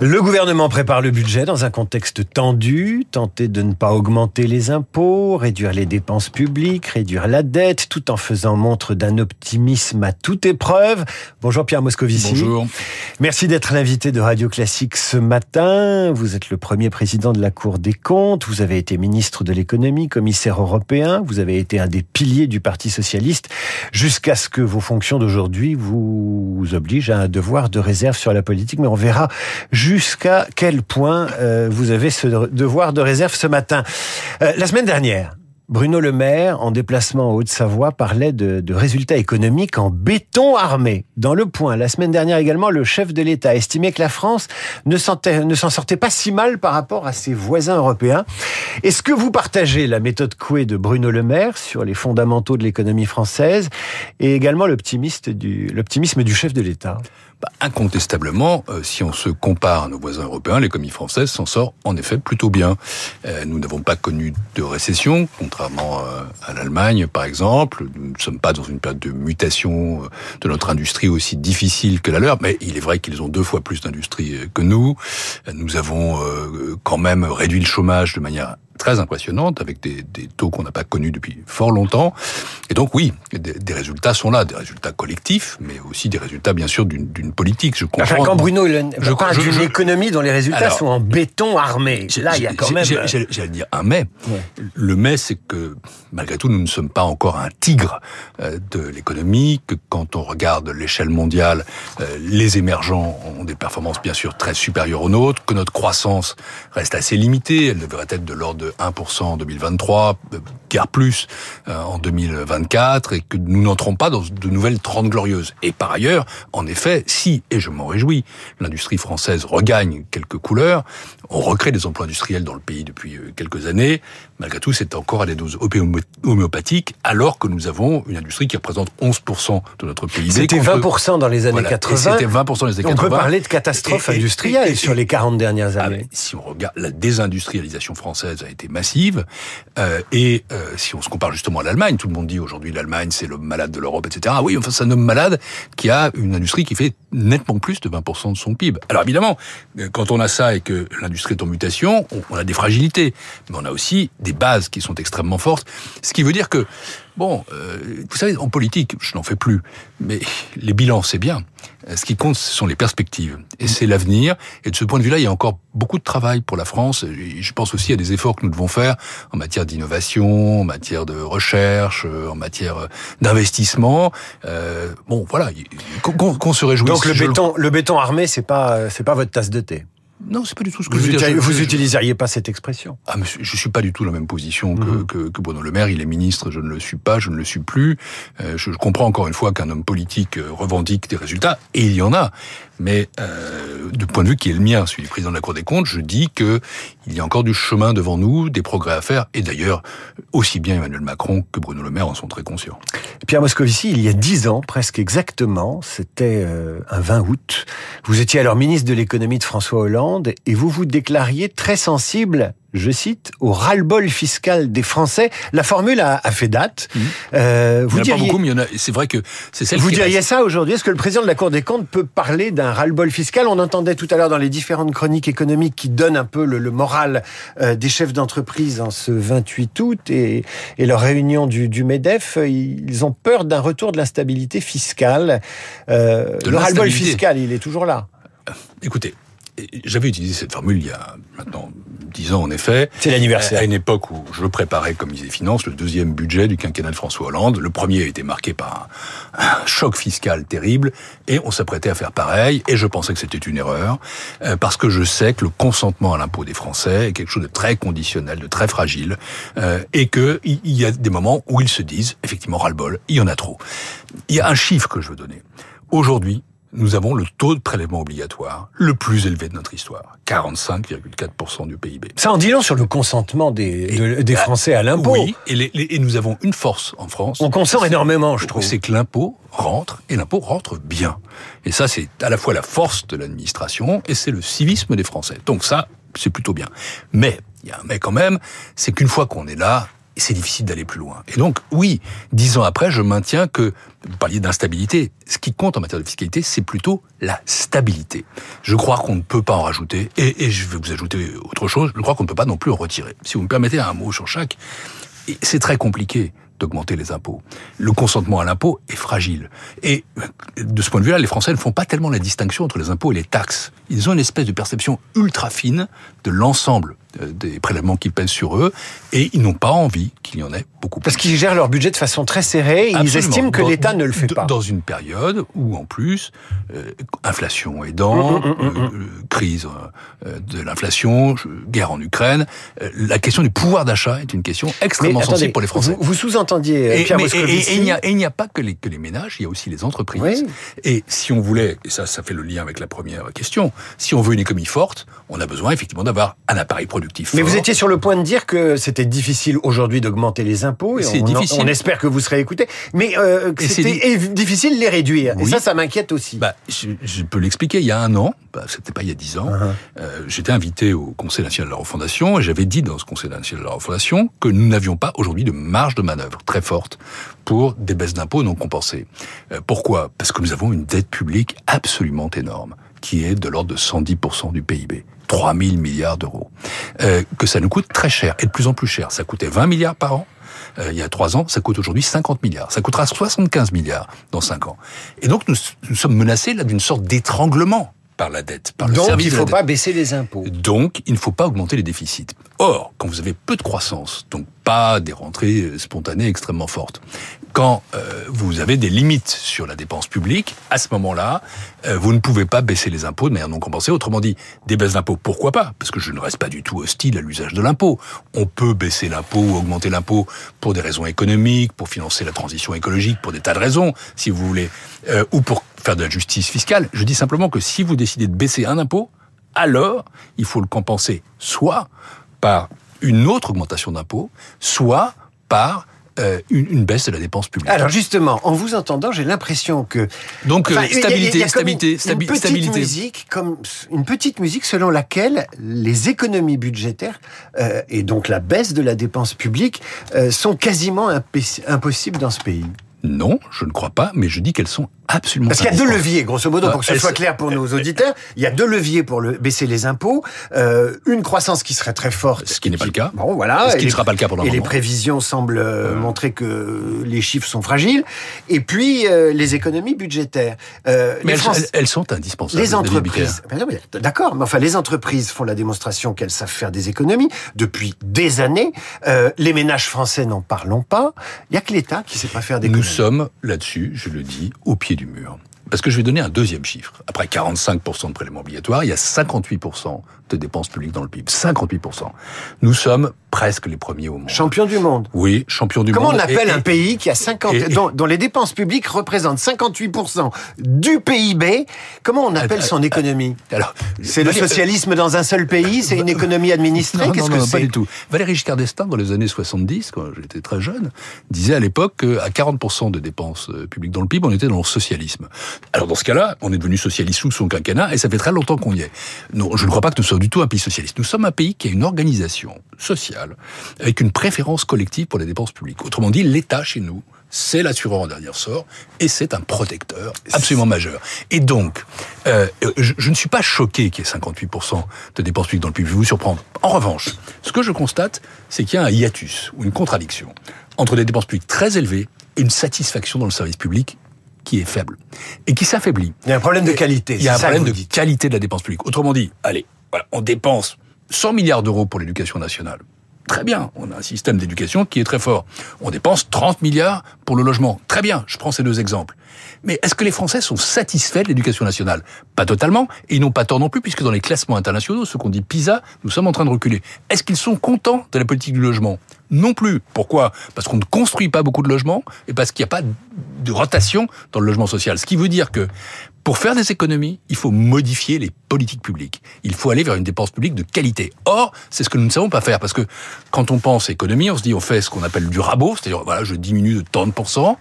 Le gouvernement prépare le budget dans un contexte tendu, tenter de ne pas augmenter les impôts, réduire les dépenses publiques, réduire la dette, tout en faisant montre d'un optimisme à toute épreuve. Bonjour Pierre Moscovici. Bonjour. Merci d'être l'invité de Radio Classique ce matin. Vous êtes le premier président de la Cour des comptes, vous avez été ministre de l'économie, commissaire européen, vous avez été un des piliers du Parti socialiste, jusqu'à ce que vos fonctions d'aujourd'hui vous obligent à un devoir de réserve sur la politique, mais on verra jusqu'à quel point euh, vous avez ce devoir de réserve ce matin? Euh, la semaine dernière, Bruno Le Maire, en déplacement en Haute-Savoie, parlait de, résultats économiques en béton armé. Dans le point, la semaine dernière également, le chef de l'État estimait que la France ne s'en sortait pas si mal par rapport à ses voisins européens. Est-ce que vous partagez la méthode Coué de Bruno Le Maire sur les fondamentaux de l'économie française et également l'optimisme du chef de l'État? Bah, incontestablement, euh, si on se compare à nos voisins européens, l'économie française s'en sort en effet plutôt bien. Euh, nous n'avons pas connu de récession, contrairement euh, à l'Allemagne par exemple. Nous ne sommes pas dans une période de mutation de notre industrie aussi difficile que la leur, mais il est vrai qu'ils ont deux fois plus d'industrie que nous. Nous avons quand même réduit le chômage de manière très impressionnante, avec des, des taux qu'on n'a pas connus depuis fort longtemps. Et donc oui, des, des, résultats sont là, des résultats collectifs, mais aussi des résultats bien sûr d'une politique. Je comprends. Enfin, quand Bruno je, parle d'une économie dont les résultats sont en béton armé, là il y a quand même... Euh, j'allais dire un mais. Le mais, c'est que malgré tout, nous ne sommes pas encore un tigre euh, de l'économie, que quand on regarde l'échelle mondiale, euh, les émergents ont des performances bien sûr très supérieures aux nôtres, que notre croissance reste assez limitée, elle devrait être de l'ordre de 1% en 2023, guère plus euh, en 2024, et que nous n'entrons pas dans de nouvelles 30 glorieuses. Et par ailleurs, en effet, si, et je m'en réjouis, l'industrie française regagne quelques couleurs, on recrée des emplois industriels dans le pays depuis euh, quelques années, malgré tout, c'est encore à des doses homéopathiques, alors que nous avons une industrie qui représente 11% de notre PIB. C'était 20% dans les années 80. C'était 20% dans les années 80. On peut parler de catastrophe industrielle sur les 40 dernières ah, années. si on regarde, la désindustrialisation française a été massive. Euh, et euh, si on se compare justement à l'Allemagne, tout le monde dit aujourd'hui l'Allemagne c'est l'homme malade de l'Europe, etc. Ah oui, enfin c'est un homme malade qui a une industrie qui fait nettement plus de 20% de son PIB. Alors évidemment, euh, quand on a ça et que l'industrie est en mutation, on, a des fragilités, mais on a aussi des bases qui sont extrêmement fortes. Ce qui veut dire que Bon, euh, vous savez, en politique, je n'en fais plus, mais les bilans, c'est bien. Ce qui compte, ce sont les perspectives, et c'est l'avenir. Et de ce point de vue-là, il y a encore beaucoup de travail pour la France. Je pense aussi à des efforts que nous devons faire en matière d'innovation, en matière de recherche, euh, en matière d'investissement. Euh, bon, voilà, qu'on se réjouisse. Donc le béton, le béton armé, c'est pas, c'est pas votre tasse de thé. Non, c'est pas du tout ce que vous je veux dire. Vous n'utiliseriez pas cette expression? Ah, mais je suis pas du tout dans la même position que, mhm. que, que, Bruno Le Maire. Il est ministre, je ne le suis pas, je ne le suis plus. Euh, je, comprends encore une fois qu'un homme politique euh, revendique des résultats, et il y en a. Mais euh, du point de vue qui est le mien, celui du président de la Cour des comptes, je dis que il y a encore du chemin devant nous, des progrès à faire, et d'ailleurs, aussi bien Emmanuel Macron que Bruno Le Maire en sont très conscients. Pierre Moscovici, il y a dix ans, presque exactement, c'était euh, un 20 août, vous étiez alors ministre de l'économie de François Hollande, et vous vous déclariez très sensible je cite, au ras-le-bol fiscal des Français. La formule a, fait date. Mmh. Euh, vous il n'y en a pas beaucoup, mais c'est vrai que c'est celle Vous diriez ça aujourd'hui Est-ce que le président de la Cour des comptes peut parler d'un ras-le-bol fiscal? On entendait tout à l'heure dans les différentes chroniques économiques qui donnent un peu le, moral euh, des chefs d'entreprise en ce 28 août et, et leur réunion du, du, MEDEF. Ils ont peur d'un retour de l'instabilité fiscale. Euh, le ras-le-bol fiscal, il est toujours là. Écoutez, j'avais utilisé cette formule il y a maintenant dix ans en effet. C'est l'anniversaire. À une époque où je préparais comme disait Finance le deuxième budget du quinquennat de François Hollande. Le premier a été marqué par un, choc fiscal terrible et on s'apprêtait à faire pareil et je pensais que c'était une erreur euh, parce que je sais que le consentement à l'impôt des Français est quelque chose de très conditionnel, de très fragile euh, et que il y a des moments où ils se disent effectivement ras-le-bol, il y en a trop. Il y a un chiffre que je veux donner. Aujourd'hui, nous avons le taux de prélèvement obligatoire le plus élevé de notre histoire, 45,4% du PIB. Ça en dit long sur le consentement des, des Français à l'impôt. Oui, et, et, nous avons une force en France. On consent énormément, je trouve. C'est que l'impôt rentre, et l'impôt rentre bien. Et ça, c'est à la fois la force de l'administration, et c'est le civisme des Français. Donc ça, c'est plutôt bien. Mais, il y a un mais quand même, c'est qu'une fois qu'on est là, c'est difficile d'aller plus loin. Et donc, oui, dix ans après, je maintiens que, vous parliez d'instabilité, ce qui compte en matière de fiscalité, c'est plutôt la stabilité. Je crois qu'on ne peut pas en rajouter, et, et je vais vous ajouter autre chose, je crois qu'on ne peut pas non plus en retirer. Si vous me permettez un mot sur chaque, c'est très compliqué d'augmenter les impôts. Le consentement à l'impôt est fragile. Et de ce point de vue-là, les Français ne font pas tellement la distinction entre les impôts et les taxes. Ils ont une espèce de perception ultra fine de l'ensemble des prélèvements qui pèsent sur eux, et ils n'ont pas envie qu'il y en ait beaucoup plus. Parce qu'ils gèrent leur budget de façon très serrée, et ils estiment que l'État ne le fait pas. Dans une période où, en plus, euh, inflation aidant, mmh, mmh, mmh, euh, crise euh, de l'inflation, guerre en Ukraine, euh, la question du pouvoir d'achat est une question extrêmement sensible pour les Français. Vous, vous sous-entendiez, Pierre mais, et, et, il n'y a, a, pas que les, que les ménages, il y a aussi les entreprises. Oui. Et si on voulait, et ça, ça fait le lien avec la première question, si on veut une économie forte, on a besoin effectivement d'avoir un appareil productif. Mais vous étiez sur le point de dire que c'était difficile aujourd'hui d'augmenter les impôts. C'est difficile. On espère que vous serez écouté. Mais euh, c'était di difficile de les réduire. Oui. Et ça, ça m'inquiète aussi. Bah, je, je peux l'expliquer. Il y a un an, bah, c'était pas il y a dix ans, uh -huh. euh, j'étais invité au Conseil national de la refondation et j'avais dit dans ce Conseil national de la refondation que nous n'avions pas aujourd'hui de marge de manœuvre très forte pour des baisses d'impôts non compensées. Euh, pourquoi? Parce que nous avons une dette publique absolument énorme qui est de l'ordre de 110% du PIB. 3 000 milliards d'euros. Euh, que ça nous coûte très cher, et de plus en plus cher. Ça coûtait 20 milliards par an. Euh, il y a trois ans, ça coûte aujourd'hui 50 milliards. Ça coûtera 75 milliards dans cinq ans. Et donc, nous, nous sommes menacés là d'une sorte d'étranglement par la dette, par le Donc, service il ne faut de pas baisser les impôts. Donc, il ne faut pas augmenter les déficits. Or, quand vous avez peu de croissance, donc pas des rentrées spontanées extrêmement fortes, quand euh, vous avez des limites sur la dépense publique, à ce moment-là, euh, vous ne pouvez pas baisser les impôts de manière non compensée. Autrement dit, des baisses d'impôts, pourquoi pas? Parce que je ne reste pas du tout hostile à l'usage de l'impôt. On peut baisser l'impôt ou augmenter l'impôt pour des raisons économiques, pour financer la transition écologique, pour des tas de raisons, si vous voulez, euh, ou pour faire de la justice fiscale. Je dis simplement que si vous décidez de baisser un impôt, alors il faut le compenser soit par une autre augmentation d'impôts, soit par euh, une, une, baisse de la dépense publique. Alors justement, en vous entendant, j'ai l'impression que donc enfin, stabilité, y a, y a stabilité, une, une petite stabilité. musique, comme une petite musique selon laquelle les économies budgétaires euh, et donc la baisse de la dépense publique euh, sont quasiment impossibles dans ce pays. Non, je ne crois pas, mais je dis qu'elles sont absolument Parce qu'il y a deux leviers, grosso modo, pour que ce soit clair pour nos auditeurs. Il y a deux leviers pour le, baisser les impôts. Euh, une croissance qui serait très forte. Ce qui n'est pas le cas. Bon, voilà. Ce qui ne sera pas le cas pendant Et les prévisions semblent euh... montrer que les chiffres sont fragiles. Et puis, euh, les économies budgétaires. Euh, mais elles, France... elles, sont indispensables. Les entreprises. D'accord, mais enfin, les entreprises font la démonstration qu'elles savent faire des économies depuis des années. Euh, les ménages français n'en parlons pas. Il n'y a que l'État qui ne sait pas faire d'économies. Nous sommes là-dessus, je le dis, au pied du mur. Parce que je vais donner un deuxième chiffre. Après 45% de prélèvements obligatoires, il y a 58% de dépenses publiques dans le PIB. 58%. Nous sommes presque les premiers au monde. Champion du monde. Oui, champion du Comment monde. Comment on appelle et, un pays qui a 50, et, dont, dont, les dépenses publiques représentent 58% du PIB Comment on appelle son économie? Alors, c'est le socialisme dans un seul pays? C'est une économie administrée? Qu'est-ce que c'est? Pas du tout. Valéry Giscard d'Estaing, dans les années 70, quand j'étais très jeune, disait à l'époque qu'à 40% de dépenses euh, publiques dans le PIB, on était dans le socialisme. Alors dans ce cas-là, on est devenu socialiste sous son quinquennat, et ça fait très longtemps qu'on y est. Non, je ne crois pas que nous soyons du tout un pays socialiste. Nous sommes un pays qui a une organisation sociale avec une préférence collective pour les dépenses publiques. Autrement dit, l'État chez nous, c'est l'assureur en dernier sort et c'est un protecteur absolument majeur. Et donc, euh, je, je, ne suis pas choqué qu'il y ait 58% de dépenses publiques dans le public. Je vais vous surprendre. En revanche, ce que je constate, c'est qu'il y a un hiatus ou une contradiction entre des dépenses publiques très élevées et une satisfaction dans le service public qui est faible et qui s'affaiblit. Il y a un problème de qualité. Il y a un problème de dites. qualité de la dépense publique. Autrement dit, allez, voilà, on dépense 100 milliards d'euros pour l'éducation nationale. Très bien, on a un système d'éducation qui est très fort. On dépense 30 milliards pour le logement. Très bien, je prends ces deux exemples. Mais est-ce que les Français sont satisfaits de l'éducation nationale? Pas totalement, et ils n'ont pas tort non plus, puisque dans les classements internationaux, ce qu'on dit PISA, nous sommes en train de reculer. Est-ce qu'ils sont contents de la politique du logement? Non plus. Pourquoi? Parce qu'on ne construit pas beaucoup de logements, et parce qu'il n'y a pas de rotation dans le logement social. Ce qui veut dire que Pour faire des économies, il faut modifier les politiques publiques. Il faut aller vers une dépense publique de qualité. Or, c'est ce que nous ne savons pas faire parce que quand on pense économie, on se dit on fait ce qu'on appelle du rabot, c'est-à-dire voilà, je diminue de 30%.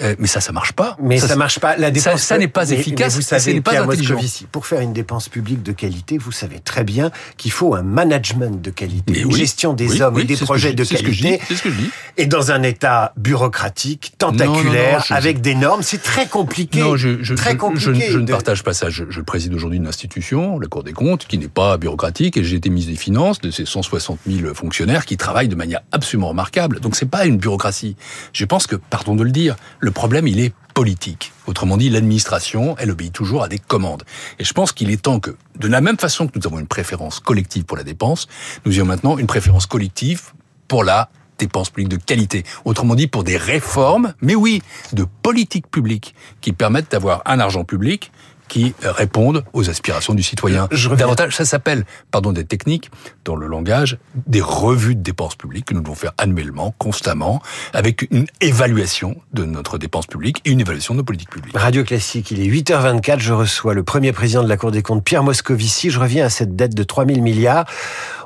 Euh, mais ça, ça marche pas. Mais ça, marche pas. La dépense, ça, n'est pas efficace. vous savez, n'est pas intelligent. pour faire une dépense publique de qualité, vous savez très bien qu'il faut un management de qualité, une gestion des hommes et des projets de qualité. C'est ce que je dis. Et dans un État bureaucratique, tentaculaire, avec des normes, c'est très compliqué. Non, je, je, très compliqué je, ne partage pas ça. Je, préside aujourd'hui une institution, la Cour des comptes, qui n'est pas bureaucratique, et j'ai été ministre des Finances de ces 160 000 fonctionnaires qui travaillent de manière absolument remarquable. Donc c'est pas une bureaucratie. Je pense que, pardon de le dire, le problème, il est politique. Autrement dit, l'administration, elle obéit toujours à des commandes. Et je pense qu'il est temps que, de la même façon que nous avons une préférence collective pour la dépense, nous ayons maintenant une préférence collective pour la dépense publique de qualité. Autrement dit, pour des réformes, mais oui, de politiques publiques qui permettent d'avoir un argent public qui répondent aux aspirations du citoyen. Je Davantage, ça s'appelle, pardon des techniques, dans le langage, des revues de dépenses publiques que nous devons faire annuellement, constamment, avec une évaluation de notre dépense publique et une évaluation de nos politiques publiques. Radio Classique, il est 8h24, je reçois le premier président de la Cour des comptes, Pierre Moscovici. Je reviens à cette dette de 3000 milliards.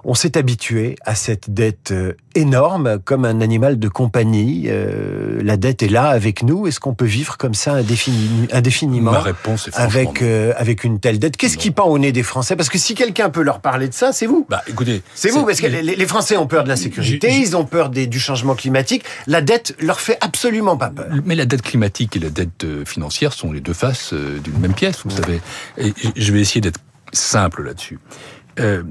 On s'est habitué à cette dette euh, énorme, comme un animal de compagnie. Euh, la dette est là avec nous. Est-ce qu'on peut vivre comme ça indéfiniment Ma réponse est avec euh, avec une telle dette Qu'est-ce qui pend au nez des Français? Parce que si quelqu'un peut leur parler de ça, c'est vous. Bah, écoutez, c'est vous parce que les, Français ont peur de la sécurité, ils ont peur du changement climatique. La dette leur fait absolument pas peur. Mais la dette climatique et la dette financière sont les deux faces d'une même pièce, vous savez. Et je vais essayer d'être simple là-dessus. Euh,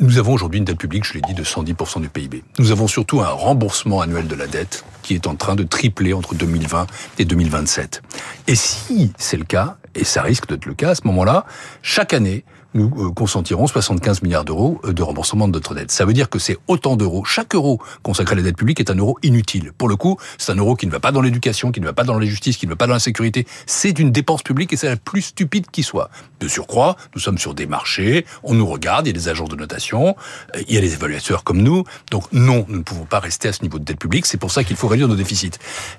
nous avons aujourd'hui une dette publique, je l'ai dit, de 110% du PIB. Nous avons surtout un remboursement annuel de la dette qui est en train de tripler entre 2020 et 2027. Et si c'est le cas, et ça risque d'être le cas à ce moment-là, chaque année, nous euh, consentirons 75 milliards d'euros euh, de remboursement de notre dette. Ça veut dire que c'est autant d'euros. Chaque euro consacré à la dette publique est un euro inutile. Pour le coup, c'est un euro qui ne va pas dans l'éducation, qui ne va pas dans la justice, qui ne va pas dans la sécurité. C'est une dépense publique et c'est la plus stupide qui soit. De surcroît, nous sommes sur des marchés, on nous regarde, il y a des agences de notation, euh, il y a des évaluateurs comme nous. Donc non, nous ne pouvons pas rester à ce niveau de dette publique. C'est pour ça qu'il faut réduire nos déficits.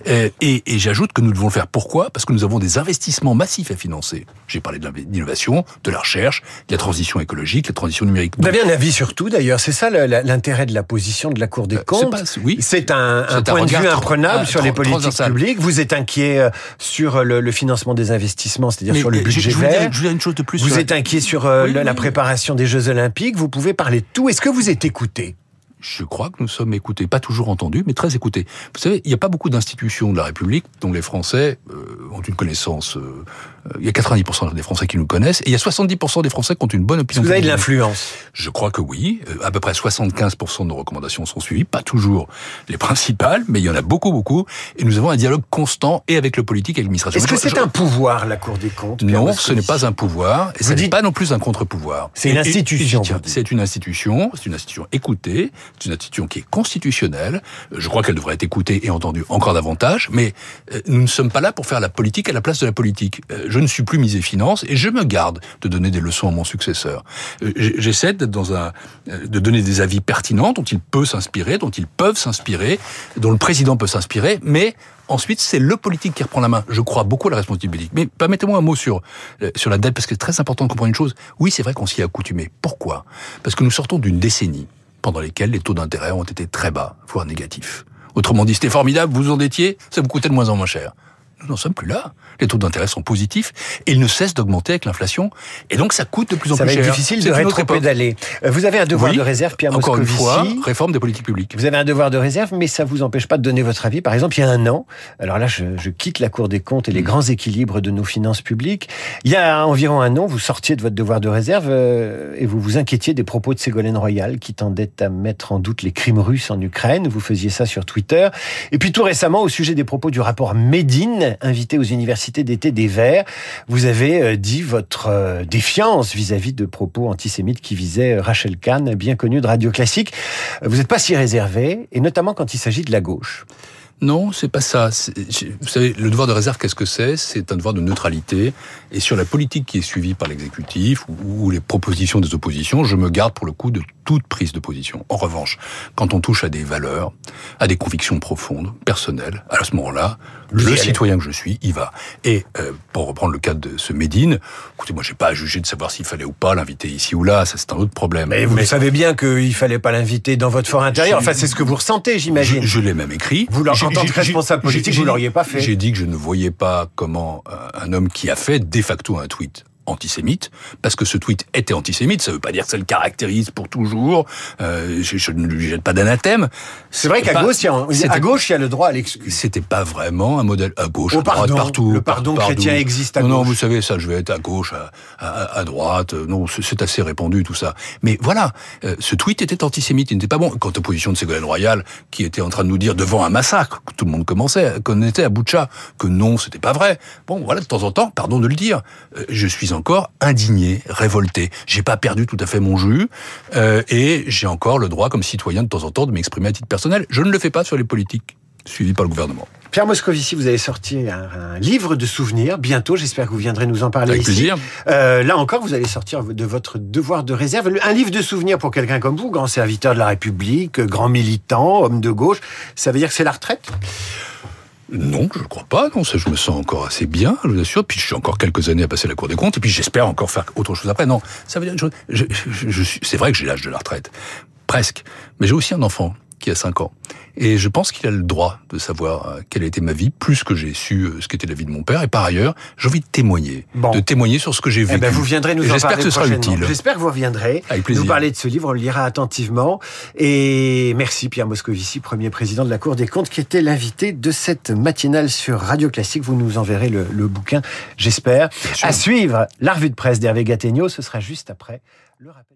Et, et j'ajoute que nous devons le faire. Pourquoi? Parce que nous avons des investissements massifs à financer. J'ai parlé de l'innovation, de la recherche, la transition écologique, la transition numérique. Vous avez un avis sur tout d'ailleurs, c'est ça l'intérêt de la position de la Cour des euh, comptes. oui. C'est un, un, point de vue imprenable sur les politiques publiques. Vous êtes inquiet euh, sur le, le financement des investissements, c'est-à-dire sur le budget je, vert. Je, une chose de plus. Vous êtes inquiet sur euh, la, préparation des Jeux Olympiques. Vous pouvez parler de tout. Est-ce que vous êtes écouté? Je crois que nous sommes écoutés, pas toujours entendus, mais très écoutés. Vous savez, il n'y a pas beaucoup d'institutions de la République dont les Français ont une connaissance euh, il y a 90% des Français qui nous connaissent, et il y a 70% des Français qui ont une bonne opinion. Vous avez de l'influence Je crois que oui. Euh, à peu près 75% de nos recommandations sont suivies, pas toujours les principales, mais il y en a beaucoup, beaucoup. Et nous avons un dialogue constant et avec le politique et l'administration. Est-ce que c'est un pouvoir, la Cour des comptes Non, ce n'est pas un pouvoir, et ce n'est pas non plus un contre-pouvoir. C'est une institution. C'est une institution, c'est une institution écoutée, c'est une institution qui est constitutionnelle. Je crois qu'elle devrait être écoutée et entendue encore davantage, mais euh, nous ne sommes pas là pour faire la politique à la place de la politique je ne suis plus misé finance et je me garde de donner des leçons à mon successeur. Euh, j'essaie d'être dans un, euh, de donner des avis pertinents dont il peut s'inspirer, dont ils peuvent s'inspirer, dont le président peut s'inspirer, mais Ensuite, c'est le politique qui reprend la main. Je crois beaucoup à la responsabilité Mais permettez-moi un mot sur, euh, sur la dette, parce que c'est très important de comprendre une chose. Oui, c'est vrai qu'on s'y est accoutumé. Pourquoi? Parce que nous sortons d'une décennie pendant lesquelles les taux d'intérêt ont été très bas, voire négatifs. Autrement dit, c'était formidable, vous en étiez, ça vous coûtait de moins en moins cher. Nous n'en sommes plus là. Les taux d'intérêt sont positifs et ils ne cessent d'augmenter avec l'inflation. Et donc, ça coûte de plus en plus cher. Ça va être difficile de rétro-pédaler. Euh, vous avez un devoir de réserve, Pierre Encore une fois, réforme des politiques publiques. Vous avez un devoir de réserve, mais ça vous empêche pas de donner votre avis. Par exemple, il y a un an, alors là, je, je quitte la Cour des comptes et les mm. grands équilibres de nos finances publiques. Il y a environ un an, vous sortiez de votre devoir de réserve euh, et vous vous inquiétiez des propos de Ségolène Royal qui tendait à mettre en doute les crimes russes en Ukraine. Vous faisiez ça sur Twitter. Et puis tout récemment, au sujet des propos du rapport Médine, invité aux universités d'été des Verts. Vous avez euh, dit votre euh, défiance vis-à-vis de propos antisémites qui visaient euh, Rachel Kahn, bien connue de Radio Classique. Vous n'êtes pas si réservé, et notamment quand il s'agit de la gauche. Non, c'est pas ça. Vous savez, le devoir de réserve, qu'est-ce que c'est? C'est un devoir de neutralité. Et sur la politique qui est suivie par l'exécutif ou, les propositions des oppositions, je me garde pour le coup de toute prise de position. En revanche, quand on touche à des valeurs, à des convictions profondes, personnelles, à ce moment-là, le citoyen que je suis, il va. Et euh, pour reprendre le cas de ce Médine, écoutez, moi, j'ai pas à juger de savoir s'il fallait ou pas l'inviter ici ou là. Ça, c'est un autre problème. Mais vous savez bien qu'il fallait pas l'inviter dans votre fort intérieur. Enfin, c'est ce que vous ressentez, j'imagine. Je, l'ai même écrit. Vous, en tant que responsable politique, vous l'auriez pas fait. J'ai dit que je ne voyais pas comment un homme qui a fait de facto un tweet antisémite, parce que ce tweet était antisémite, ça veut pas dire que ça le caractérise pour toujours, euh, je, ne lui jette pas d'anathème. C'est vrai qu'à gauche, il y a, à gauche, il y a le droit à l'excuse. C'était pas vraiment un modèle à gauche, oh, à droite, partout. Le pardon chrétien existe à non, gauche. Non, vous savez, ça, je vais être à gauche, à, à, droite, non, c'est assez répandu tout ça. Mais voilà, euh, ce tweet était antisémite, il n'était pas bon. Quant aux positions de Ségolène Royal, qui était en train de nous dire devant un massacre, que tout le monde commençait, qu'on était à Boucha, que non, c'était pas vrai. Bon, voilà, de temps en temps, pardon de le dire, euh, je suis encore indigné, révolté. J'ai pas perdu tout à fait mon jus euh, et j'ai encore le droit, comme citoyen, de temps en temps, de m'exprimer à titre personnel. Je ne le fais pas sur les politiques suivies par le gouvernement. Pierre Moscovici, vous avez sorti un, livre de souvenirs bientôt. J'espère que vous viendrez nous en parler Avec plaisir. Euh, là encore, vous allez sortir de votre devoir de réserve. Un livre de souvenirs pour quelqu'un comme vous, grand serviteur de la République, grand militant, homme de gauche. Ça veut dire que c'est la retraite? Non, je ne crois pas. Non, ça, je me sens encore assez bien, je vous assure. Puis je suis encore quelques années à passer la Cour des comptes, et puis j'espère encore faire autre chose après. Non, ça veut dire, je, je, c'est vrai que j'ai l'âge de la retraite, presque, mais j'ai aussi un enfant qui a 5 ans. Et je pense qu'il a le droit de savoir euh, quelle a été ma vie, plus que j'ai su euh, ce qu'était la vie de mon père. Et par ailleurs, j'ai envie de témoigner, de témoigner sur ce que j'ai vécu. Eh ben vous viendrez nous en parler J'espère que ce sera utile. J'espère que vous reviendrez Avec plaisir. nous parler de ce livre. On le lira attentivement. Et merci Pierre Moscovici, premier président de la Cour des comptes, qui était l'invité de cette matinale sur Radio Classique. Vous nous enverrez le, le bouquin, j'espère. À suivre, la revue de presse d'Hervé Gattegno. Ce sera juste après le rappel.